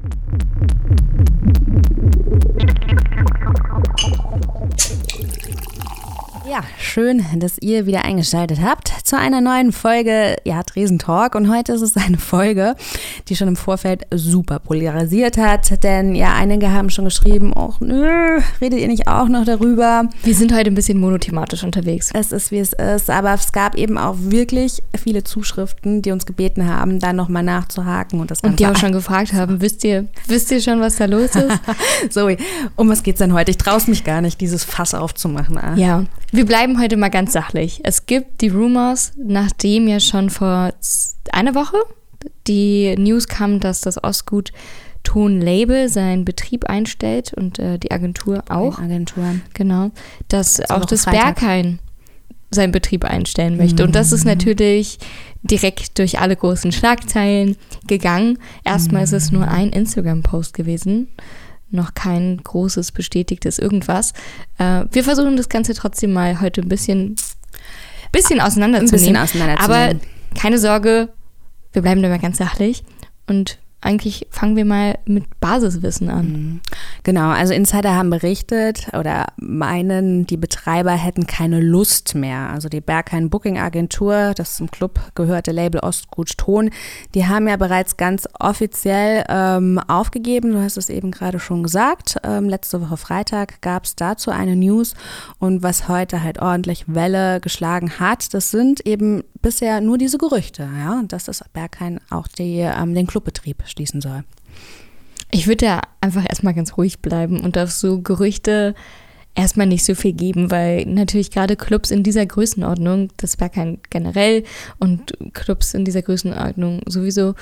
Mm-hmm. Ja, schön, dass ihr wieder eingeschaltet habt zu einer neuen Folge ja, Dresen Talk. Und heute ist es eine Folge, die schon im Vorfeld super polarisiert hat. Denn ja, einige haben schon geschrieben, oh nö, redet ihr nicht auch noch darüber? Wir sind heute ein bisschen monothematisch unterwegs. Es ist, wie es ist. Aber es gab eben auch wirklich viele Zuschriften, die uns gebeten haben, da nochmal nachzuhaken. Und, das und die auch schon gefragt haben, wisst ihr, wisst ihr schon, was da los ist? Zoe, um was geht's denn heute? Ich traue es mich gar nicht, dieses Fass aufzumachen. Ah. Ja, wir bleiben heute mal ganz sachlich. Es gibt die Rumors, nachdem ja schon vor einer Woche die News kam, dass das Ostgut Ton Label seinen Betrieb einstellt und äh, die Agentur auch. Agenturen. Genau. Dass das auch das Berghain seinen Betrieb einstellen möchte. Mhm. Und das ist mhm. natürlich direkt durch alle großen Schlagzeilen gegangen. Erstmal mhm. ist es nur mhm. ein Instagram-Post gewesen noch kein großes bestätigtes irgendwas. Äh, wir versuchen das Ganze trotzdem mal heute ein bisschen, bisschen auseinanderzunehmen. Ein bisschen auseinanderzunehmen. Aber keine Sorge, wir bleiben dabei ganz sachlich und eigentlich fangen wir mal mit Basiswissen an. Mhm. Genau, also Insider haben berichtet oder meinen, die Betreiber hätten keine Lust mehr. Also die Berghain Booking Agentur, das zum Club gehörte Label Ostgut Ton, die haben ja bereits ganz offiziell ähm, aufgegeben. Du hast es eben gerade schon gesagt. Ähm, letzte Woche Freitag gab es dazu eine News und was heute halt ordentlich Welle geschlagen hat, das sind eben bisher nur diese Gerüchte, ja, dass das Berghain auch die, ähm, den Clubbetrieb schließen soll. Ich würde da einfach erstmal ganz ruhig bleiben und auf so Gerüchte erstmal nicht so viel geben, weil natürlich gerade Clubs in dieser Größenordnung, das war kein generell und Clubs in dieser Größenordnung sowieso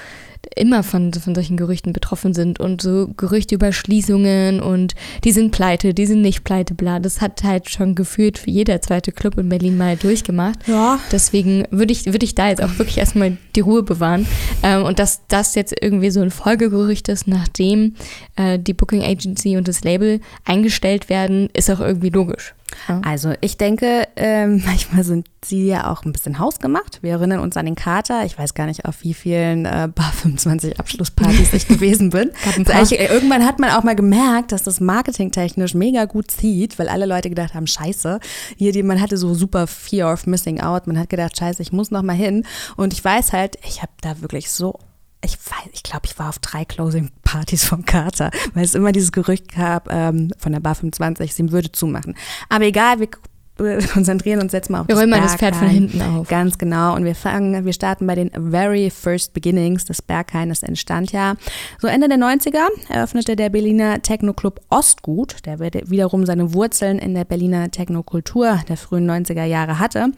immer von, von solchen Gerüchten betroffen sind und so Gerüchte über Schließungen und die sind pleite, die sind nicht pleite, bla. Das hat halt schon gefühlt für jeder zweite Club in Berlin mal durchgemacht. Ja. Deswegen würde ich, würde ich da jetzt auch wirklich erstmal die Ruhe bewahren. Ähm, und dass das jetzt irgendwie so ein Folgegerücht ist, nachdem äh, die Booking Agency und das Label eingestellt werden, ist auch irgendwie logisch. Also ich denke, ähm, manchmal sind sie ja auch ein bisschen hausgemacht. Wir erinnern uns an den Kater. Ich weiß gar nicht, auf wie vielen äh, Bar 25 Abschlusspartys ich gewesen bin. Ich, irgendwann hat man auch mal gemerkt, dass das marketingtechnisch mega gut zieht, weil alle Leute gedacht haben, scheiße, hier die, man hatte so super Fear of Missing Out. Man hat gedacht, scheiße, ich muss noch mal hin. Und ich weiß halt, ich habe da wirklich so ich weiß, ich glaube, ich war auf drei Closing-Partys vom Carter, weil es immer dieses Gerücht gab ähm, von der Bar 25, sie würde zumachen. Aber egal, wir konzentrieren uns jetzt mal auf wir das rollen mal das Pferd von hinten auf. Ganz genau. Und wir fangen, wir starten bei den very first beginnings. Das Berghain, das entstand ja so Ende der 90er, eröffnete der Berliner Techno-Club Ostgut, der wiederum seine Wurzeln in der Berliner Technokultur der frühen 90er Jahre hatte.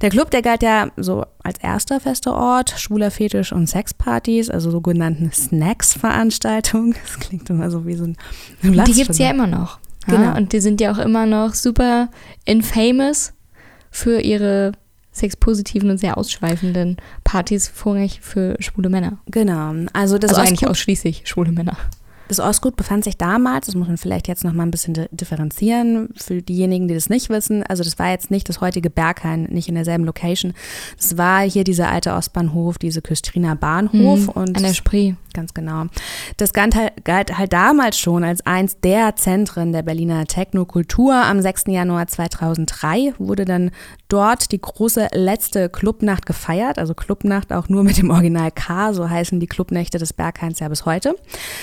Der Club, der galt ja so als erster fester Ort schwuler Fetisch- und Sexpartys, also sogenannten Snacks-Veranstaltungen. Das klingt immer so wie so ein Die gibt es ja immer noch. Genau. Ja, und die sind ja auch immer noch super infamous für ihre sexpositiven und sehr ausschweifenden Partys, vorrangig für schwule Männer. Genau. Also das also eigentlich ausschließlich schwule Männer. Das Ostgut befand sich damals, das muss man vielleicht jetzt noch mal ein bisschen differenzieren für diejenigen, die das nicht wissen. Also das war jetzt nicht das heutige Berghain, nicht in derselben Location. Das war hier dieser alte Ostbahnhof, diese Küstriner Bahnhof mhm, und an der Spree. Ganz genau. Das galt halt, galt halt damals schon als eins der Zentren der Berliner Technokultur. Am 6. Januar 2003 wurde dann dort die große letzte Clubnacht gefeiert. Also Clubnacht auch nur mit dem Original K, so heißen die Clubnächte des Berghains ja bis heute.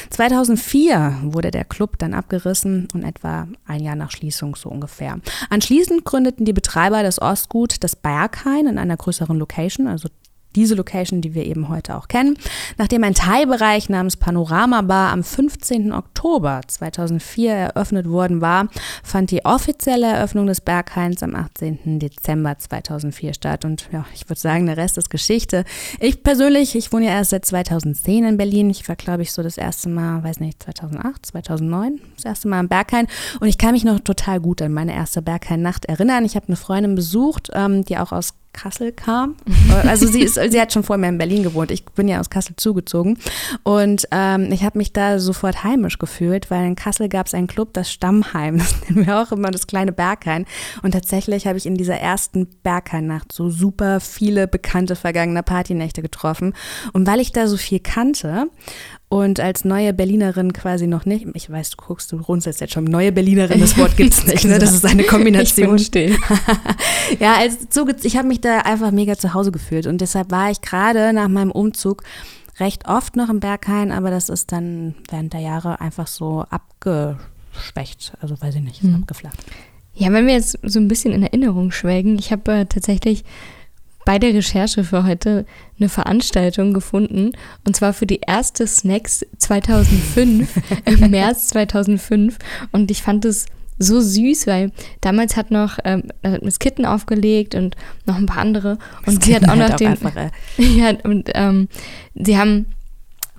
2004 wurde der Club dann abgerissen und etwa ein Jahr nach Schließung so ungefähr. Anschließend gründeten die Betreiber des Ostgut das Berghain in einer größeren Location, also diese Location, die wir eben heute auch kennen. Nachdem ein Teilbereich namens Panorama Bar am 15. Oktober 2004 eröffnet worden war, fand die offizielle Eröffnung des Berghains am 18. Dezember 2004 statt. Und ja, ich würde sagen, der Rest ist Geschichte. Ich persönlich, ich wohne ja erst seit 2010 in Berlin. Ich war, glaube ich, so das erste Mal, weiß nicht, 2008, 2009, das erste Mal im Berghain. Und ich kann mich noch total gut an meine erste Berghain-Nacht erinnern. Ich habe eine Freundin besucht, ähm, die auch aus Kassel kam. Also sie, ist, sie hat schon vorher in Berlin gewohnt. Ich bin ja aus Kassel zugezogen. Und ähm, ich habe mich da sofort heimisch gefühlt, weil in Kassel gab es einen Club, das Stammheim. Das nennen wir auch immer das kleine Berghain. Und tatsächlich habe ich in dieser ersten Berghain-Nacht so super viele bekannte vergangene Partynächte getroffen. Und weil ich da so viel kannte und als neue Berlinerin quasi noch nicht, ich weiß, du guckst, du runzelst jetzt schon, neue Berlinerin, das Wort gibt es nicht, ne? das ist eine Kombination. Ich ja, als ich habe mich da einfach mega zu Hause gefühlt und deshalb war ich gerade nach meinem Umzug recht oft noch im Berghain, aber das ist dann während der Jahre einfach so abgeschwächt, also weiß ich nicht, ist mhm. abgeflacht. Ja, wenn wir jetzt so ein bisschen in Erinnerung schwelgen, ich habe äh, tatsächlich bei der Recherche für heute eine Veranstaltung gefunden und zwar für die erste Snacks 2005 im März 2005 und ich fand es so süß, weil damals hat noch ähm, Miss Kitten aufgelegt und noch ein paar andere und sie hat auch noch den auch ja und ähm, sie haben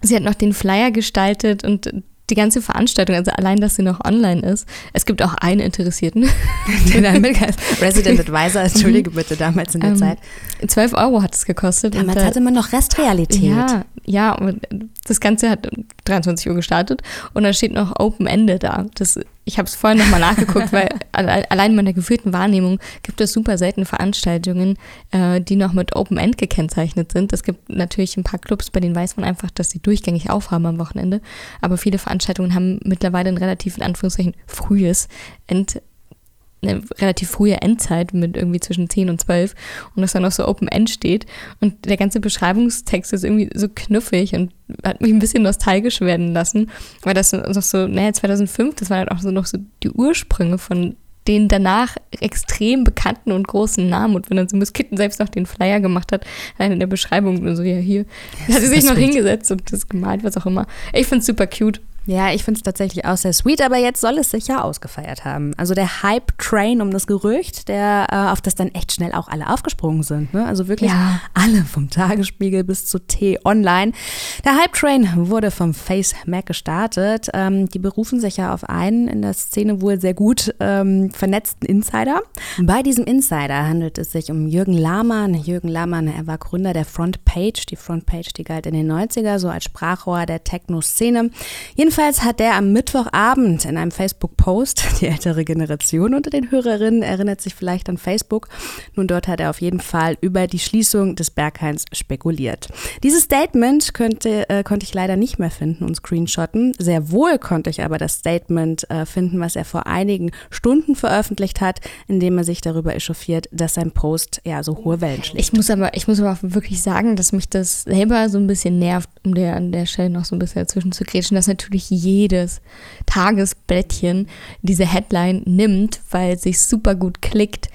sie hat noch den Flyer gestaltet und die ganze Veranstaltung, also allein, dass sie noch online ist. Es gibt auch einen Interessierten. Resident Advisor, entschuldige bitte, damals in der ähm, Zeit. 12 Euro hat es gekostet. Damals und, hatte man noch Restrealität. Ja, ja, und das Ganze hat 23 Uhr gestartet und da steht noch Open Ende da. Das ich habe es vorhin nochmal nachgeguckt, weil allein in meiner gefühlten Wahrnehmung gibt es super selten Veranstaltungen, äh, die noch mit Open End gekennzeichnet sind. Es gibt natürlich ein paar Clubs, bei denen weiß man einfach, dass sie durchgängig aufhaben am Wochenende. Aber viele Veranstaltungen haben mittlerweile ein relativ, in Anführungszeichen, frühes End, eine relativ frühe Endzeit mit irgendwie zwischen 10 und 12 und dass da noch so Open End steht. Und der ganze Beschreibungstext ist irgendwie so knuffig und hat mich ein bisschen nostalgisch werden lassen, weil das noch so, naja, 2005, das waren halt auch so noch so die Ursprünge von den danach extrem bekannten und großen Namen. Und wenn dann so Miss Kitten selbst noch den Flyer gemacht hat, in der Beschreibung und so, ja, hier, ja, hat sie sich noch hingesetzt und das gemalt, was auch immer. Ich finde es super cute. Ja, ich finde es tatsächlich auch sehr sweet, aber jetzt soll es sich ja ausgefeiert haben. Also der Hype-Train um das Gerücht, der, äh, auf das dann echt schnell auch alle aufgesprungen sind. Ne? Also wirklich ja. alle, vom Tagesspiegel bis zu T-Online. Der Hype-Train wurde vom Face Mac gestartet. Ähm, die berufen sich ja auf einen in der Szene wohl sehr gut ähm, vernetzten Insider. Bei diesem Insider handelt es sich um Jürgen Lahmann. Jürgen Lahmann, er war Gründer der Frontpage. Die Frontpage, die galt in den 90er so als Sprachrohr der Techno-Szene. Jedenfalls hat der am Mittwochabend in einem Facebook-Post, die ältere Generation unter den Hörerinnen erinnert sich vielleicht an Facebook, nun dort hat er auf jeden Fall über die Schließung des Berghains spekuliert. Dieses Statement könnte, äh, konnte ich leider nicht mehr finden und screenshotten. Sehr wohl konnte ich aber das Statement äh, finden, was er vor einigen Stunden veröffentlicht hat, in dem er sich darüber echauffiert, dass sein Post ja so hohe Wellen schlägt. Ich muss aber, ich muss aber wirklich sagen, dass mich das selber so ein bisschen nervt, um der an der Stelle noch so ein bisschen dazwischen zu grätschen, dass natürlich jedes Tagesblättchen diese Headline nimmt, weil es sich super gut klickt,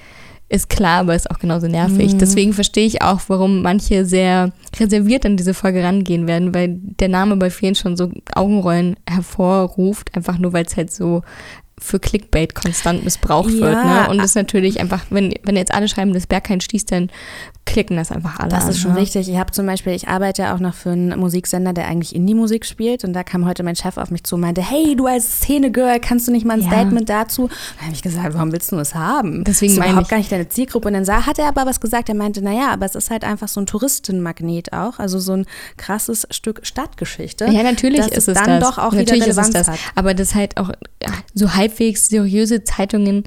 ist klar, aber ist auch genauso nervig. Mhm. Deswegen verstehe ich auch, warum manche sehr reserviert an diese Folge rangehen werden, weil der Name bei vielen schon so Augenrollen hervorruft, einfach nur weil es halt so für Clickbait konstant missbraucht ja. wird. Ne? Und das ist natürlich einfach, wenn, wenn jetzt alle schreiben, das Berg kein stieß, dann klicken das einfach alle. Das ist schon ne? richtig. Ich habe zum Beispiel, ich arbeite ja auch noch für einen Musiksender, der eigentlich Indie-Musik spielt. Und da kam heute mein Chef auf mich zu und meinte, hey, du als Szene-Girl, kannst du nicht mal ein ja. Statement dazu? Da habe ich gesagt, warum willst du das haben? Deswegen das ist überhaupt ich. gar nicht deine Zielgruppe. Und dann sah, hat er aber was gesagt. Er meinte, naja, aber es ist halt einfach so ein Touristenmagnet auch. Also so ein krasses Stück Stadtgeschichte. Ja, natürlich ist es, dann das. doch auch natürlich wieder Relevanz ist es das. Hat. Aber das halt auch so halbwegs seriöse Zeitungen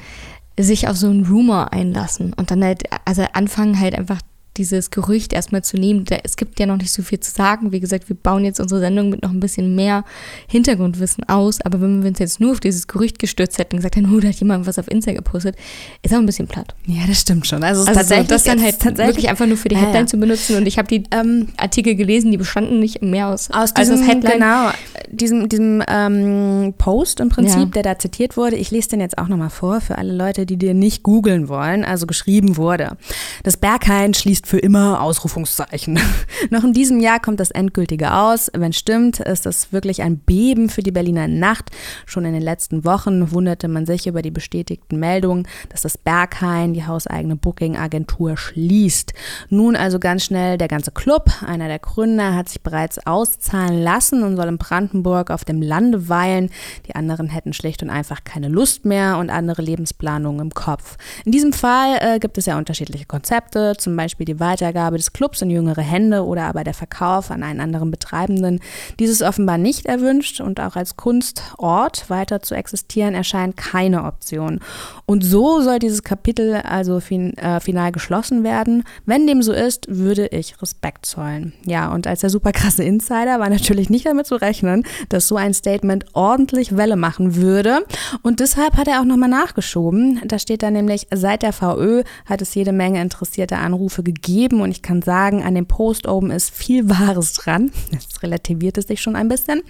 sich auf so einen Rumor einlassen und dann halt, also anfangen halt einfach dieses Gerücht erstmal zu nehmen. Es gibt ja noch nicht so viel zu sagen. Wie gesagt, wir bauen jetzt unsere Sendung mit noch ein bisschen mehr Hintergrundwissen aus. Aber wenn wir uns jetzt nur auf dieses Gerücht gestürzt hätten und gesagt hätten, oh, da hat jemand was auf Insta gepostet, ist auch ein bisschen platt. Ja, das stimmt schon. Also, also tatsächlich das dann halt wirklich einfach nur für die Headline ja, ja. zu benutzen. Und ich habe die ähm, Artikel gelesen, die bestanden nicht mehr aus, aus diesem, als Headline. Genau, diesem, diesem ähm, Post im Prinzip, ja. der da zitiert wurde. Ich lese den jetzt auch nochmal vor für alle Leute, die dir nicht googeln wollen. Also geschrieben wurde. Das Berghain schließt für immer Ausrufungszeichen. Noch in diesem Jahr kommt das endgültige aus. Wenn stimmt, ist das wirklich ein Beben für die Berliner Nacht. Schon in den letzten Wochen wunderte man sich über die bestätigten Meldungen, dass das Berghain, die hauseigene Booking-Agentur, schließt. Nun also ganz schnell der ganze Club. Einer der Gründer hat sich bereits auszahlen lassen und soll in Brandenburg auf dem Lande weilen. Die anderen hätten schlicht und einfach keine Lust mehr und andere Lebensplanungen im Kopf. In diesem Fall äh, gibt es ja unterschiedliche Konzepte, zum Beispiel die Weitergabe des Clubs in jüngere Hände oder aber der Verkauf an einen anderen Betreibenden. Dieses offenbar nicht erwünscht und auch als Kunstort weiter zu existieren erscheint keine Option. Und so soll dieses Kapitel also fin äh, final geschlossen werden. Wenn dem so ist, würde ich Respekt zollen. Ja, und als der super krasse Insider war natürlich nicht damit zu rechnen, dass so ein Statement ordentlich Welle machen würde. Und deshalb hat er auch nochmal nachgeschoben. Da steht da nämlich, seit der VÖ hat es jede Menge interessierte Anrufe gegeben und ich kann sagen, an dem Post oben ist viel Wahres dran. Jetzt relativiert es sich schon ein bisschen.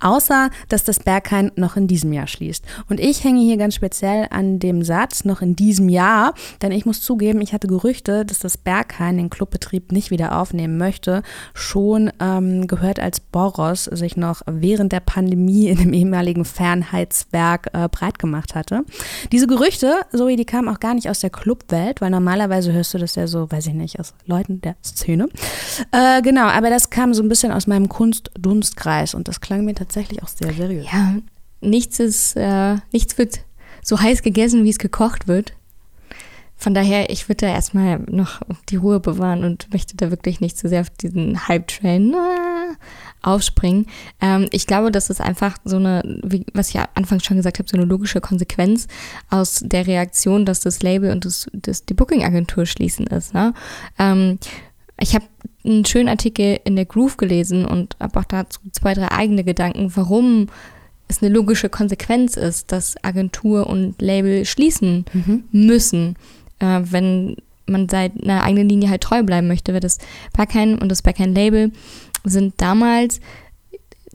Außer, dass das Berghain noch in diesem Jahr schließt. Und ich hänge hier ganz speziell an dem Satz noch in diesem Jahr, denn ich muss zugeben, ich hatte Gerüchte, dass das Berghain den Clubbetrieb nicht wieder aufnehmen möchte, schon ähm, gehört, als Boros sich noch während der Pandemie in dem ehemaligen Fernheitswerk äh, breit gemacht hatte. Diese Gerüchte, Zoe, die kamen auch gar nicht aus der Clubwelt, weil normalerweise hörst du das ja so, weiß ich nicht, aus Leuten der Szene. Äh, genau, aber das kam so ein bisschen aus meinem Kunstdunstkreis und das klang mir tatsächlich auch sehr seriös. Ja, nichts ist, äh, nichts wird so heiß gegessen, wie es gekocht wird. Von daher, ich würde da erstmal noch die Ruhe bewahren und möchte da wirklich nicht zu so sehr auf diesen Hype-Train aufspringen. Ähm, ich glaube, das ist einfach so eine, wie, was ich ja anfangs schon gesagt habe, so eine logische Konsequenz aus der Reaktion, dass das Label und das, das die Booking-Agentur schließen ist. Ne? Ähm, ich habe einen schönen Artikel in der Groove gelesen und habe auch dazu zwei, drei eigene Gedanken, warum es eine logische Konsequenz ist, dass Agentur und Label schließen mhm. müssen, äh, wenn man seit einer eigenen Linie halt treu bleiben möchte, weil das Backend und das Backend-Label sind damals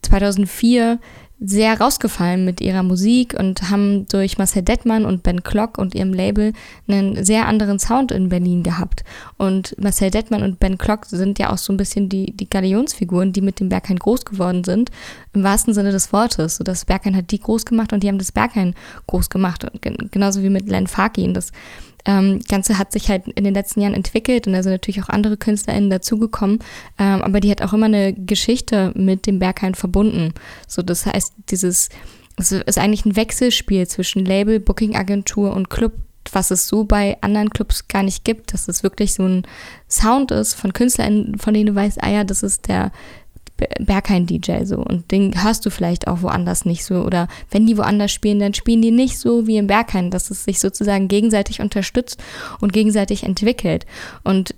2004 sehr rausgefallen mit ihrer Musik und haben durch Marcel Dettmann und Ben Klock und ihrem Label einen sehr anderen Sound in Berlin gehabt. Und Marcel Dettmann und Ben Klock sind ja auch so ein bisschen die, die Galionsfiguren, die mit dem Berghain groß geworden sind, im wahrsten Sinne des Wortes. So das Berghain hat die groß gemacht und die haben das Berghain groß gemacht. Und genauso wie mit Len Farkin. Das ähm, Ganze hat sich halt in den letzten Jahren entwickelt und da sind natürlich auch andere KünstlerInnen dazugekommen, ähm, aber die hat auch immer eine Geschichte mit dem Berghain verbunden. So, das heißt, dieses es ist eigentlich ein Wechselspiel zwischen Label, Booking-Agentur und Club, was es so bei anderen Clubs gar nicht gibt, dass es wirklich so ein Sound ist von KünstlerInnen, von denen du weißt, ah ja, das ist der Berghain-DJ so und den hörst du vielleicht auch woanders nicht so oder wenn die woanders spielen, dann spielen die nicht so wie im Berghain, dass es sich sozusagen gegenseitig unterstützt und gegenseitig entwickelt. Und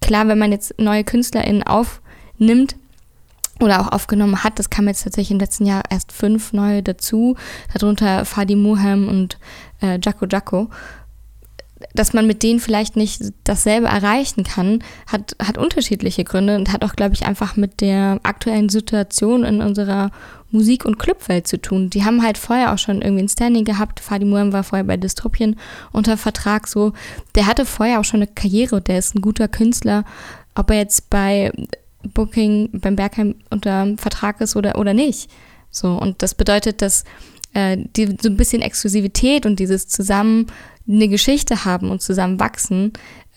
klar, wenn man jetzt neue KünstlerInnen aufnimmt, oder auch aufgenommen hat. Das kam jetzt tatsächlich im letzten Jahr erst fünf neue dazu, darunter Fadi Muhem und äh, Jaco Jaco dass man mit denen vielleicht nicht dasselbe erreichen kann, hat, hat unterschiedliche Gründe und hat auch, glaube ich, einfach mit der aktuellen Situation in unserer Musik- und Clubwelt zu tun. Die haben halt vorher auch schon irgendwie ein Standing gehabt. Fadi Muam war vorher bei Dystopien unter Vertrag so. Der hatte vorher auch schon eine Karriere, der ist ein guter Künstler. Ob er jetzt bei Booking, beim Bergheim unter Vertrag ist oder, oder nicht. So, und das bedeutet, dass äh, die, so ein bisschen Exklusivität und dieses Zusammen eine Geschichte haben und zusammen wachsen,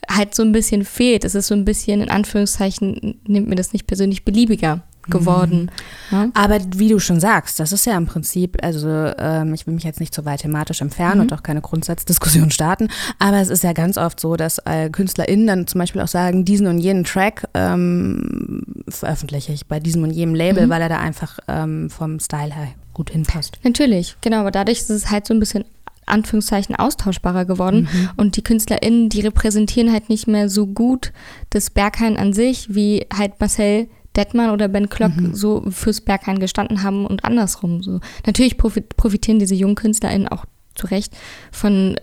halt so ein bisschen fehlt. Es ist so ein bisschen, in Anführungszeichen, nimmt mir das nicht persönlich beliebiger geworden. Mhm. Ja? Aber wie du schon sagst, das ist ja im Prinzip, also ähm, ich will mich jetzt nicht so weit thematisch entfernen mhm. und auch keine Grundsatzdiskussion starten, aber es ist ja ganz oft so, dass äh, KünstlerInnen dann zum Beispiel auch sagen, diesen und jenen Track ähm, veröffentliche ich bei diesem und jenem Label, mhm. weil er da einfach ähm, vom Style her gut hinpasst. Natürlich, genau, aber dadurch ist es halt so ein bisschen Anführungszeichen austauschbarer geworden. Mhm. Und die KünstlerInnen, die repräsentieren halt nicht mehr so gut das Berghain an sich, wie halt Marcel Detmann oder Ben Klock mhm. so fürs Berghain gestanden haben und andersrum. So. Natürlich profitieren diese jungen KünstlerInnen auch zu Recht von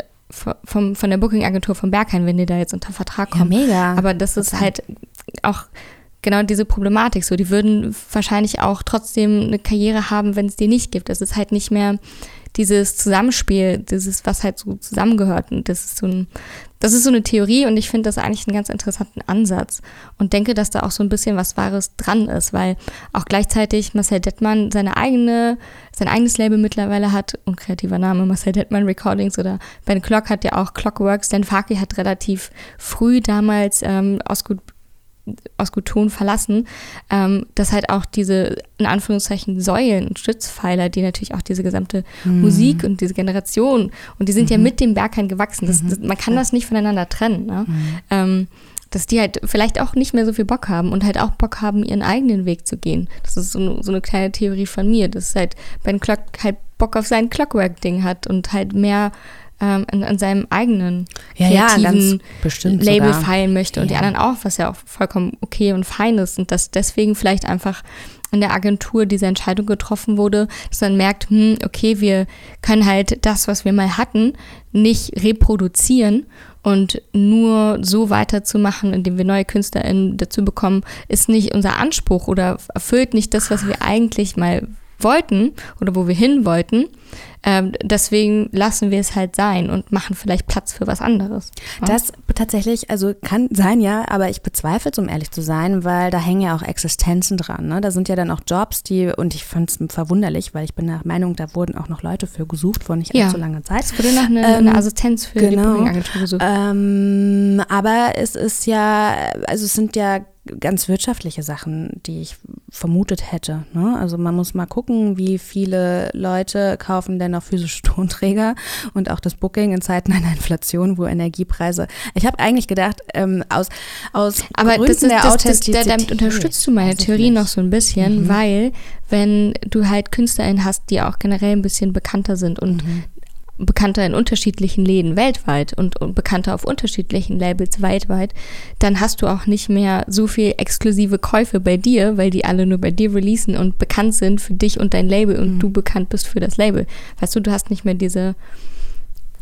vom, von der Booking-Agentur von Berghain, wenn die da jetzt unter Vertrag kommen. Ja, mega. Aber das ist halt auch genau diese Problematik so. Die würden wahrscheinlich auch trotzdem eine Karriere haben, wenn es die nicht gibt. Das ist halt nicht mehr dieses Zusammenspiel, dieses, was halt so zusammengehört. Und das ist so ein, das ist so eine Theorie und ich finde das eigentlich einen ganz interessanten Ansatz und denke, dass da auch so ein bisschen was Wahres dran ist, weil auch gleichzeitig Marcel Dettmann seine eigene, sein eigenes Label mittlerweile hat und kreativer Name Marcel Dettmann Recordings oder Ben Clock hat ja auch Clockworks, Dan Faki hat relativ früh damals ähm, aus gut aus Guton verlassen, ähm, dass halt auch diese, in Anführungszeichen, Säulen und Stützpfeiler, die natürlich auch diese gesamte mhm. Musik und diese Generation, und die sind mhm. ja mit dem Berghain gewachsen. Das, das, man kann das nicht voneinander trennen. Ne? Mhm. Ähm, dass die halt vielleicht auch nicht mehr so viel Bock haben und halt auch Bock haben, ihren eigenen Weg zu gehen. Das ist so, so eine kleine Theorie von mir, dass halt Ben Clock halt Bock auf sein Clockwork-Ding hat und halt mehr ähm, an, an, seinem eigenen ja, kreativen ja, Label sogar. feilen möchte und ja. die anderen auch, was ja auch vollkommen okay und fein ist und dass deswegen vielleicht einfach in der Agentur diese Entscheidung getroffen wurde, dass man merkt, hm, okay, wir können halt das, was wir mal hatten, nicht reproduzieren und nur so weiterzumachen, indem wir neue KünstlerInnen dazu bekommen, ist nicht unser Anspruch oder erfüllt nicht das, was wir eigentlich mal wollten oder wo wir hin wollten. Ähm, deswegen lassen wir es halt sein und machen vielleicht Platz für was anderes. Ja? Das tatsächlich, also kann sein, ja, aber ich bezweifle es, um ehrlich zu sein, weil da hängen ja auch Existenzen dran. Ne? Da sind ja dann auch Jobs, die, und ich fand es verwunderlich, weil ich bin der Meinung, da wurden auch noch Leute für gesucht vor nicht ja. allzu langer Zeit. Es wurde noch eine, ähm, eine Assistenz für genau. die Booking-Agentur gesucht. Ähm, aber es ist ja, also es sind ja ganz wirtschaftliche Sachen, die ich vermutet hätte. Ne? Also man muss mal gucken, wie viele Leute kaufen denn noch physische Tonträger und auch das Booking in Zeiten einer Inflation, wo Energiepreise. Ich habe eigentlich gedacht, ähm, aus, aus Aber Gründen das ist, der das, Authentizität. Das, damit unterstützt du meine Theorie noch so ein bisschen, mhm. weil wenn du halt KünstlerInnen hast, die auch generell ein bisschen bekannter sind und mhm bekannter in unterschiedlichen Läden weltweit und, und, bekannter auf unterschiedlichen Labels weltweit, dann hast du auch nicht mehr so viel exklusive Käufe bei dir, weil die alle nur bei dir releasen und bekannt sind für dich und dein Label und mhm. du bekannt bist für das Label. Weißt du, du hast nicht mehr diese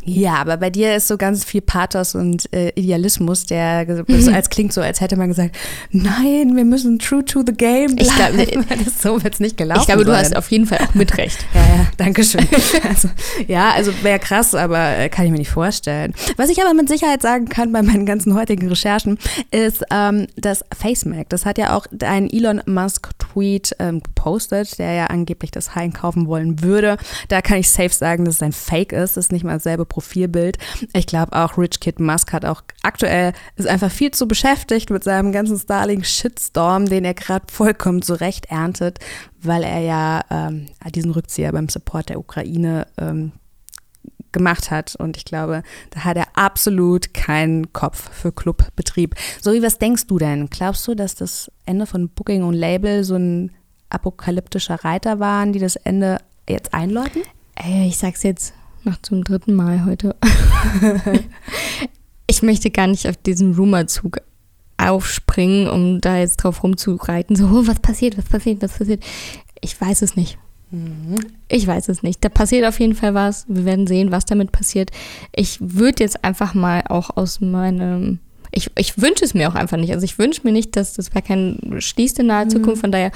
ja, aber bei dir ist so ganz viel Pathos und äh, Idealismus, der mhm. als klingt so, als hätte man gesagt, nein, wir müssen true to the game bleiben. Ich glaube, so wird es nicht gelaufen. Ich glaube, du hast auf jeden Fall auch mit Recht. ja, ja, danke schön. also, ja, also wäre krass, aber äh, kann ich mir nicht vorstellen. Was ich aber mit Sicherheit sagen kann bei meinen ganzen heutigen Recherchen, ist ähm, das FaceMac. Das hat ja auch ein Elon Musk Tweet ähm, gepostet, der ja angeblich das Hain kaufen wollen würde. Da kann ich safe sagen, dass es ein Fake ist. Das ist nicht mal dasselbe Profilbild. Ich glaube auch Rich Kid Musk hat auch aktuell ist einfach viel zu beschäftigt mit seinem ganzen Starlink-Shitstorm, den er gerade vollkommen zurecht erntet, weil er ja ähm, diesen Rückzieher beim Support der Ukraine ähm, gemacht hat. Und ich glaube, da hat er absolut keinen Kopf für Clubbetrieb. So wie was denkst du denn? Glaubst du, dass das Ende von Booking und Label so ein apokalyptischer Reiter waren, die das Ende jetzt einläuten? Ey, ich sag's jetzt noch zum dritten Mal heute. ich möchte gar nicht auf diesen Rumor-Zug aufspringen, um da jetzt drauf rumzureiten. So, oh, was passiert, was passiert, was passiert. Ich weiß es nicht. Mhm. Ich weiß es nicht. Da passiert auf jeden Fall was. Wir werden sehen, was damit passiert. Ich würde jetzt einfach mal auch aus meinem ich, ich wünsche es mir auch einfach nicht. Also ich wünsche mir nicht, dass das kein schließt in naher mhm. Zukunft. Von daher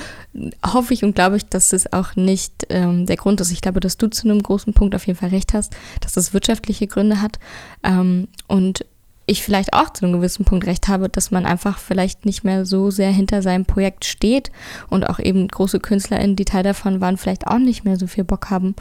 hoffe ich und glaube ich, dass es auch nicht ähm, der Grund ist. Ich glaube, dass du zu einem großen Punkt auf jeden Fall recht hast, dass das wirtschaftliche Gründe hat. Ähm, und ich vielleicht auch zu einem gewissen Punkt recht habe, dass man einfach vielleicht nicht mehr so sehr hinter seinem Projekt steht und auch eben große KünstlerInnen, die Teil davon waren, vielleicht auch nicht mehr so viel Bock haben,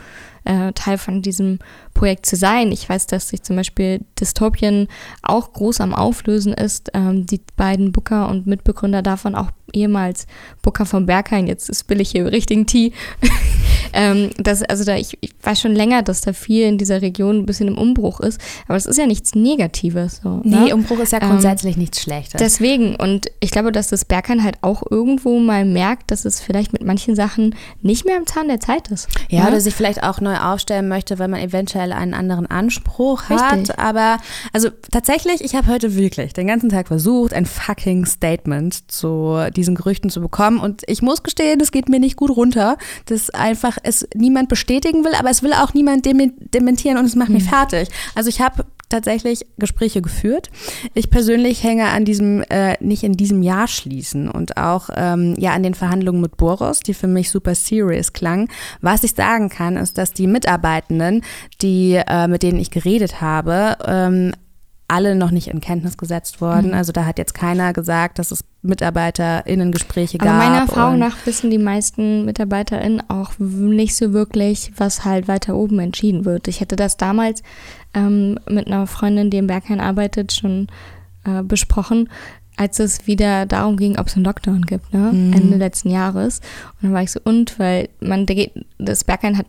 äh, Teil von diesem Projekt zu sein. Ich weiß, dass sich zum Beispiel Dystopien auch groß am Auflösen ist. Ähm, die beiden Booker und Mitbegründer davon, auch ehemals Booker von Berghain, jetzt ist billig hier richtigen Tee. ähm, das, also da, ich, ich, weiß schon länger, dass da viel in dieser Region ein bisschen im Umbruch ist, aber es ist ja nichts Negatives. So, nee, ne? Umbruch ist ja ähm, grundsätzlich ähm, nichts Schlechtes. Deswegen, und ich glaube, dass das Berghain halt auch irgendwo mal merkt, dass es vielleicht mit manchen Sachen nicht mehr am Zahn der Zeit ist. Ja, ne? oder sich vielleicht auch neu aufstellen möchte, weil man eventuell einen anderen Anspruch Richtig. hat. Aber also tatsächlich, ich habe heute wirklich den ganzen Tag versucht, ein fucking Statement zu diesen Gerüchten zu bekommen. Und ich muss gestehen, es geht mir nicht gut runter, dass einfach es niemand bestätigen will, aber es will auch niemand dementieren und es macht mich hm. fertig. Also ich habe tatsächlich Gespräche geführt. Ich persönlich hänge an diesem, äh, nicht in diesem Jahr schließen und auch ähm, ja an den Verhandlungen mit Boros, die für mich super serious klangen. Was ich sagen kann, ist, dass die Mitarbeitenden, die, äh, mit denen ich geredet habe, ähm, alle noch nicht in Kenntnis gesetzt worden. Mhm. Also da hat jetzt keiner gesagt, dass es MitarbeiterInnen-Gespräche gab. Aber meiner Erfahrung nach wissen die meisten MitarbeiterInnen auch nicht so wirklich, was halt weiter oben entschieden wird. Ich hätte das damals ähm, mit einer Freundin, die im Berghain arbeitet, schon äh, besprochen, als es wieder darum ging, ob es einen Lockdown gibt, ne? Mhm. Ende letzten Jahres. Und dann war ich so, und, weil man, der geht, das Berghain hat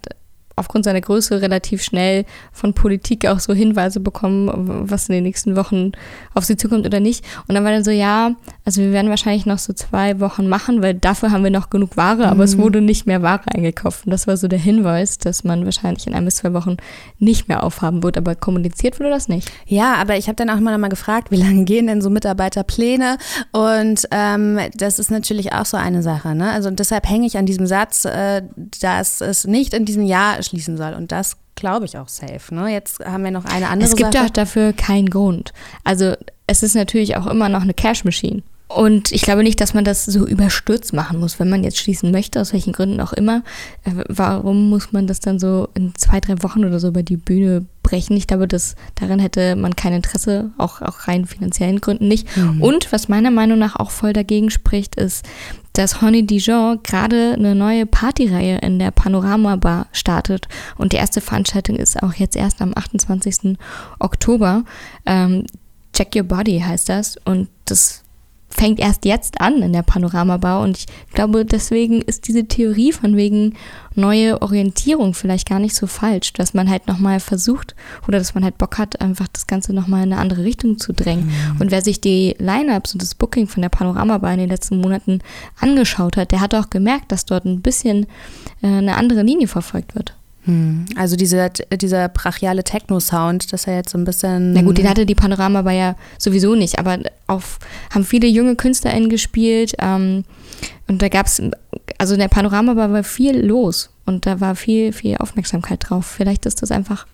aufgrund seiner Größe relativ schnell von Politik auch so Hinweise bekommen, was in den nächsten Wochen auf sie zukommt oder nicht. Und dann war dann so, ja, also wir werden wahrscheinlich noch so zwei Wochen machen, weil dafür haben wir noch genug Ware, aber mhm. es wurde nicht mehr Ware eingekauft. Und das war so der Hinweis, dass man wahrscheinlich in ein bis zwei Wochen nicht mehr aufhaben wird. Aber kommuniziert wurde das nicht. Ja, aber ich habe dann auch mal, mal gefragt, wie lange gehen denn so Mitarbeiterpläne? Und ähm, das ist natürlich auch so eine Sache. Ne? Also deshalb hänge ich an diesem Satz, äh, dass es nicht in diesem Jahr schließen soll. Und das glaube ich auch safe. Ne? Jetzt haben wir noch eine andere Es gibt Sache. auch dafür keinen Grund. Also es ist natürlich auch immer noch eine Cash Machine. Und ich glaube nicht, dass man das so überstürzt machen muss, wenn man jetzt schließen möchte, aus welchen Gründen auch immer. Äh, warum muss man das dann so in zwei, drei Wochen oder so über die Bühne brechen? Ich glaube, dass daran hätte man kein Interesse, auch, auch rein finanziellen Gründen nicht. Mhm. Und was meiner Meinung nach auch voll dagegen spricht, ist, dass Honey Dijon gerade eine neue Partyreihe in der Panorama Bar startet. Und die erste Veranstaltung ist auch jetzt erst am 28. Oktober. Ähm, Check Your Body heißt das. Und das fängt erst jetzt an in der Panoramabau und ich glaube, deswegen ist diese Theorie von wegen neue Orientierung vielleicht gar nicht so falsch, dass man halt nochmal versucht oder dass man halt Bock hat, einfach das Ganze nochmal in eine andere Richtung zu drängen. Mhm. Und wer sich die Lineups und das Booking von der Panoramabau in den letzten Monaten angeschaut hat, der hat auch gemerkt, dass dort ein bisschen äh, eine andere Linie verfolgt wird. Hm. Also dieser, dieser brachiale Techno-Sound, das er jetzt so ein bisschen. Na gut, den hatte die Panorama aber ja sowieso nicht, aber auf, haben viele junge KünstlerInnen gespielt. Ähm, und da gab es, also in der Panorama war viel los und da war viel, viel Aufmerksamkeit drauf. Vielleicht ist das einfach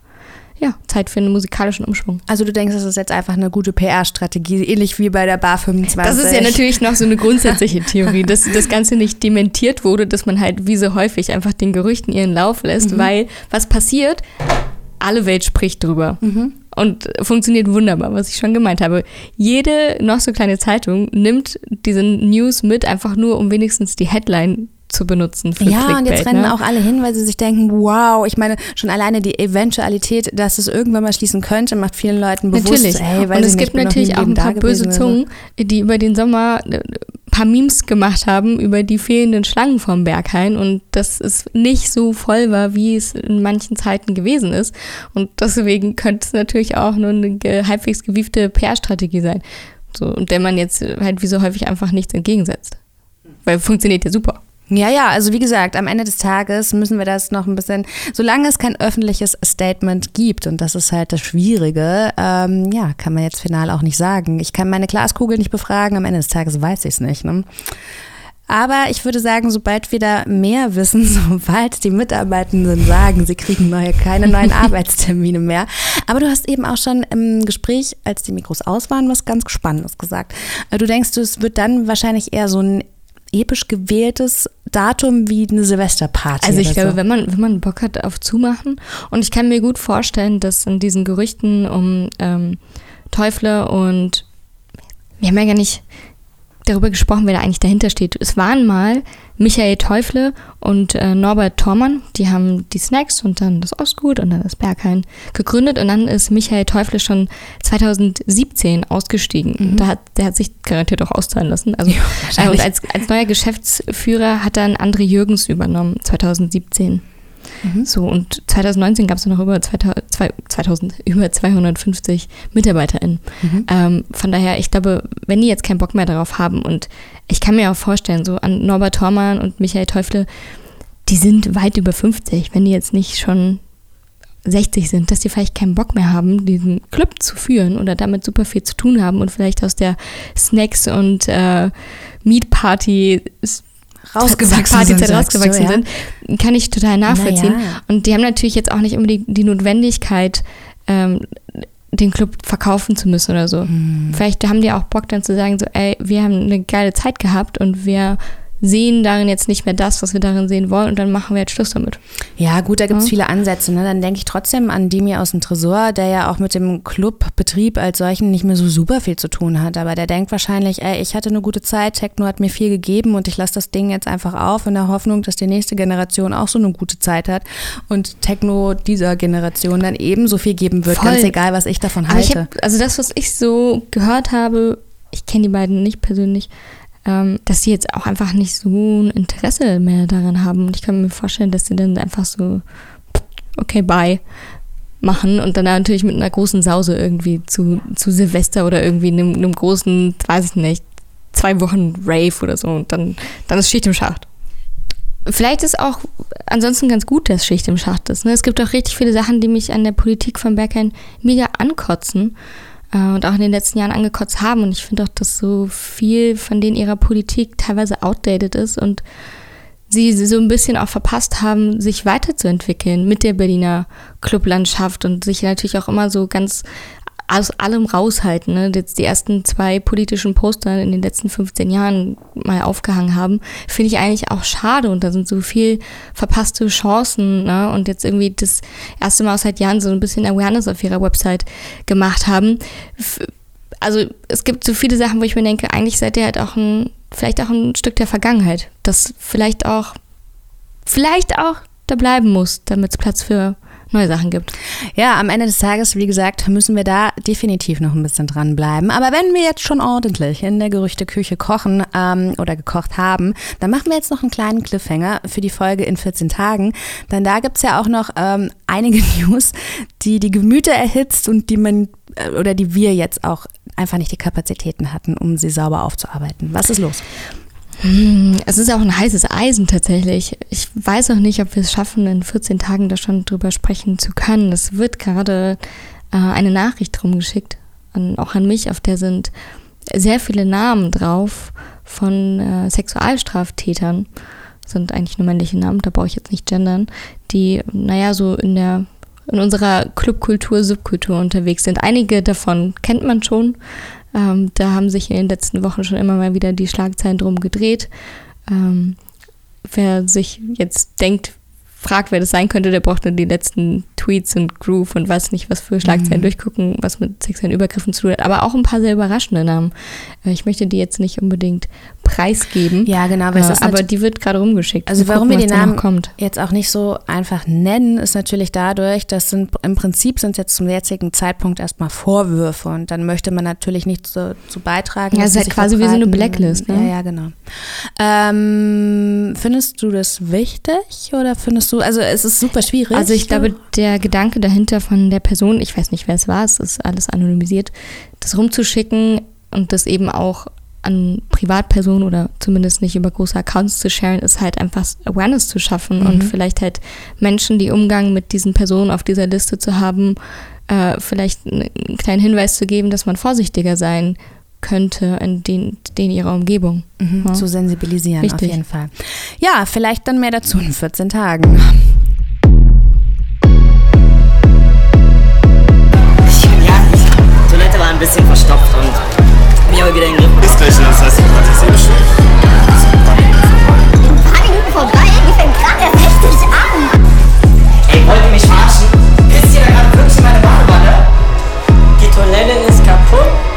ja, Zeit für einen musikalischen Umschwung. Also du denkst, das ist jetzt einfach eine gute PR-Strategie, ähnlich wie bei der Bar 25. Das ist ja natürlich noch so eine grundsätzliche Theorie, dass das Ganze nicht dementiert wurde, dass man halt wie so häufig einfach den Gerüchten ihren Lauf lässt, mhm. weil was passiert, alle Welt spricht drüber. Mhm. Und funktioniert wunderbar, was ich schon gemeint habe. Jede noch so kleine Zeitung nimmt diese News mit, einfach nur um wenigstens die Headline zu benutzen. Für ja, Clickbait, und jetzt rennen ne? auch alle hin, weil sie sich denken, wow, ich meine, schon alleine die Eventualität, dass es irgendwann mal schließen könnte, macht vielen Leuten bewusst, natürlich. hey, und es gibt natürlich auch ein paar böse Zungen, die über den Sommer ein äh, paar Memes gemacht haben über die fehlenden Schlangen vom Berghain und dass es nicht so voll war, wie es in manchen Zeiten gewesen ist. Und deswegen könnte es natürlich auch nur eine halbwegs gewiefte PR-Strategie sein. So, und der man jetzt halt wie so häufig einfach nichts entgegensetzt. Weil funktioniert ja super. Ja, ja, also wie gesagt, am Ende des Tages müssen wir das noch ein bisschen, solange es kein öffentliches Statement gibt, und das ist halt das Schwierige, ähm, ja, kann man jetzt final auch nicht sagen. Ich kann meine Glaskugel nicht befragen, am Ende des Tages weiß ich es nicht. Ne? Aber ich würde sagen, sobald wir da mehr wissen, sobald die Mitarbeitenden sagen, sie kriegen neue, keine neuen Arbeitstermine mehr. Aber du hast eben auch schon im Gespräch, als die Mikros aus waren, was ganz Spannendes gesagt. Du denkst, es wird dann wahrscheinlich eher so ein episch gewähltes Datum wie eine Silvesterparty. Also ich glaube, so. wenn man, wenn man Bock hat auf Zumachen und ich kann mir gut vorstellen, dass in diesen Gerüchten um ähm, Teufle und wir haben ja gar nicht darüber gesprochen, wer da eigentlich dahinter steht. Es waren mal Michael Teufle und äh, Norbert Thormann, die haben die Snacks und dann das Ostgut und dann das Berghain gegründet und dann ist Michael Teufle schon 2017 ausgestiegen. Mhm. Da hat, der hat sich garantiert auch auszahlen lassen. Also, ja, äh, und als, als neuer Geschäftsführer hat dann André Jürgens übernommen, 2017. Mhm. So, und 2019 gab es noch über 2000, 2000, über 250 MitarbeiterInnen. Mhm. Ähm, von daher, ich glaube, wenn die jetzt keinen Bock mehr darauf haben und ich kann mir auch vorstellen, so an Norbert Thormann und Michael Teufle, die sind weit über 50, wenn die jetzt nicht schon 60 sind, dass die vielleicht keinen Bock mehr haben, diesen Club zu führen oder damit super viel zu tun haben und vielleicht aus der Snacks- und äh, Meat Party rausgewachsen Partyzeit sind, rausgewachsen so, ja? sind, kann ich total nachvollziehen. Ja. Und die haben natürlich jetzt auch nicht unbedingt die Notwendigkeit, ähm, den Club verkaufen zu müssen oder so. Mhm. Vielleicht haben die auch Bock dann zu sagen, so, ey, wir haben eine geile Zeit gehabt und wir sehen darin jetzt nicht mehr das, was wir darin sehen wollen und dann machen wir jetzt Schluss damit. Ja, gut, da gibt es ja. viele Ansätze. Ne? Dann denke ich trotzdem an Demi aus dem Tresor, der ja auch mit dem Clubbetrieb als solchen nicht mehr so super viel zu tun hat. Aber der denkt wahrscheinlich, ey, ich hatte eine gute Zeit, Techno hat mir viel gegeben und ich lasse das Ding jetzt einfach auf in der Hoffnung, dass die nächste Generation auch so eine gute Zeit hat und Techno dieser Generation dann ebenso viel geben wird, Voll. ganz egal, was ich davon halte. Ich hab, also das, was ich so gehört habe, ich kenne die beiden nicht persönlich, dass die jetzt auch einfach nicht so ein Interesse mehr daran haben. Und ich kann mir vorstellen, dass sie dann einfach so, okay, bye, machen und dann natürlich mit einer großen Sause irgendwie zu, zu Silvester oder irgendwie einem, einem großen, weiß ich nicht, zwei Wochen Rave oder so und dann, dann ist Schicht im Schacht. Vielleicht ist auch ansonsten ganz gut, dass Schicht im Schacht ist. Ne? Es gibt auch richtig viele Sachen, die mich an der Politik von Berghain mega ankotzen und auch in den letzten Jahren angekotzt haben. Und ich finde auch, dass so viel von denen ihrer Politik teilweise outdated ist und sie so ein bisschen auch verpasst haben, sich weiterzuentwickeln mit der Berliner Clublandschaft und sich natürlich auch immer so ganz aus allem raushalten. Ne? Jetzt die ersten zwei politischen Poster in den letzten 15 Jahren mal aufgehangen haben, finde ich eigentlich auch schade und da sind so viel verpasste Chancen ne? und jetzt irgendwie das erste Mal seit Jahren so ein bisschen Awareness auf ihrer Website gemacht haben. Also es gibt so viele Sachen, wo ich mir denke, eigentlich seid ihr halt auch ein, vielleicht auch ein Stück der Vergangenheit, das vielleicht auch, vielleicht auch da bleiben muss, damit es Platz für neue Sachen gibt. Ja, am Ende des Tages, wie gesagt, müssen wir da definitiv noch ein bisschen dranbleiben. Aber wenn wir jetzt schon ordentlich in der Gerüchteküche kochen ähm, oder gekocht haben, dann machen wir jetzt noch einen kleinen Cliffhanger für die Folge in 14 Tagen. Denn da gibt es ja auch noch ähm, einige News, die die Gemüter erhitzt und die man äh, oder die wir jetzt auch einfach nicht die Kapazitäten hatten, um sie sauber aufzuarbeiten. Was ist los? Hm, es ist auch ein heißes Eisen tatsächlich. Ich weiß auch nicht, ob wir es schaffen, in 14 Tagen da schon drüber sprechen zu können. Es wird gerade äh, eine Nachricht rumgeschickt, an, auch an mich, auf der sind sehr viele Namen drauf von äh, Sexualstraftätern. Sind eigentlich nur männliche Namen, da brauche ich jetzt nicht gendern, die, naja, so in der in unserer Clubkultur, Subkultur unterwegs sind. Einige davon kennt man schon, ähm, da haben sich in den letzten Wochen schon immer mal wieder die Schlagzeilen drum gedreht. Ähm, wer sich jetzt denkt, fragt, wer das sein könnte, der braucht dann die letzten Tweets und Groove und weiß nicht, was für Schlagzeilen mhm. durchgucken, was mit sexuellen Übergriffen zu tun hat. Aber auch ein paar sehr überraschende Namen. Äh, ich möchte die jetzt nicht unbedingt preisgeben. Ja, genau. Äh, aber die wird gerade rumgeschickt. Also wir warum gucken, wir die Namen jetzt auch nicht so einfach nennen, ist natürlich dadurch, dass sind, im Prinzip sind es jetzt zum jetzigen Zeitpunkt erstmal Vorwürfe und dann möchte man natürlich nicht so, zu beitragen. Ja, es ist halt quasi wie so eine Blacklist. Ne? Ja, ja, genau. Ähm, findest du das wichtig oder findest du, also es ist super schwierig. Also ich glaube, der Gedanke dahinter von der Person, ich weiß nicht, wer es war, es ist alles anonymisiert, das rumzuschicken und das eben auch an Privatpersonen oder zumindest nicht über große Accounts zu sharen, ist halt einfach Awareness zu schaffen mhm. und vielleicht halt Menschen, die Umgang mit diesen Personen auf dieser Liste zu haben, äh, vielleicht einen kleinen Hinweis zu geben, dass man vorsichtiger sein könnte in den, den ihrer Umgebung. Mhm, ja? Zu sensibilisieren, Richtig. auf jeden Fall. Ja, vielleicht dann mehr dazu in 14 Tagen. ein bisschen verstopft und mich aber wieder in den Griff. Ist gleich das heißt, ich hatte es eh schön. Drei Minuten vorbei, die fängt gerade erst richtig an. Ey, wollt ihr mich verarschen? Pisst ihr da gerade wirklich in meine Badewanne? Die Toilette ist kaputt.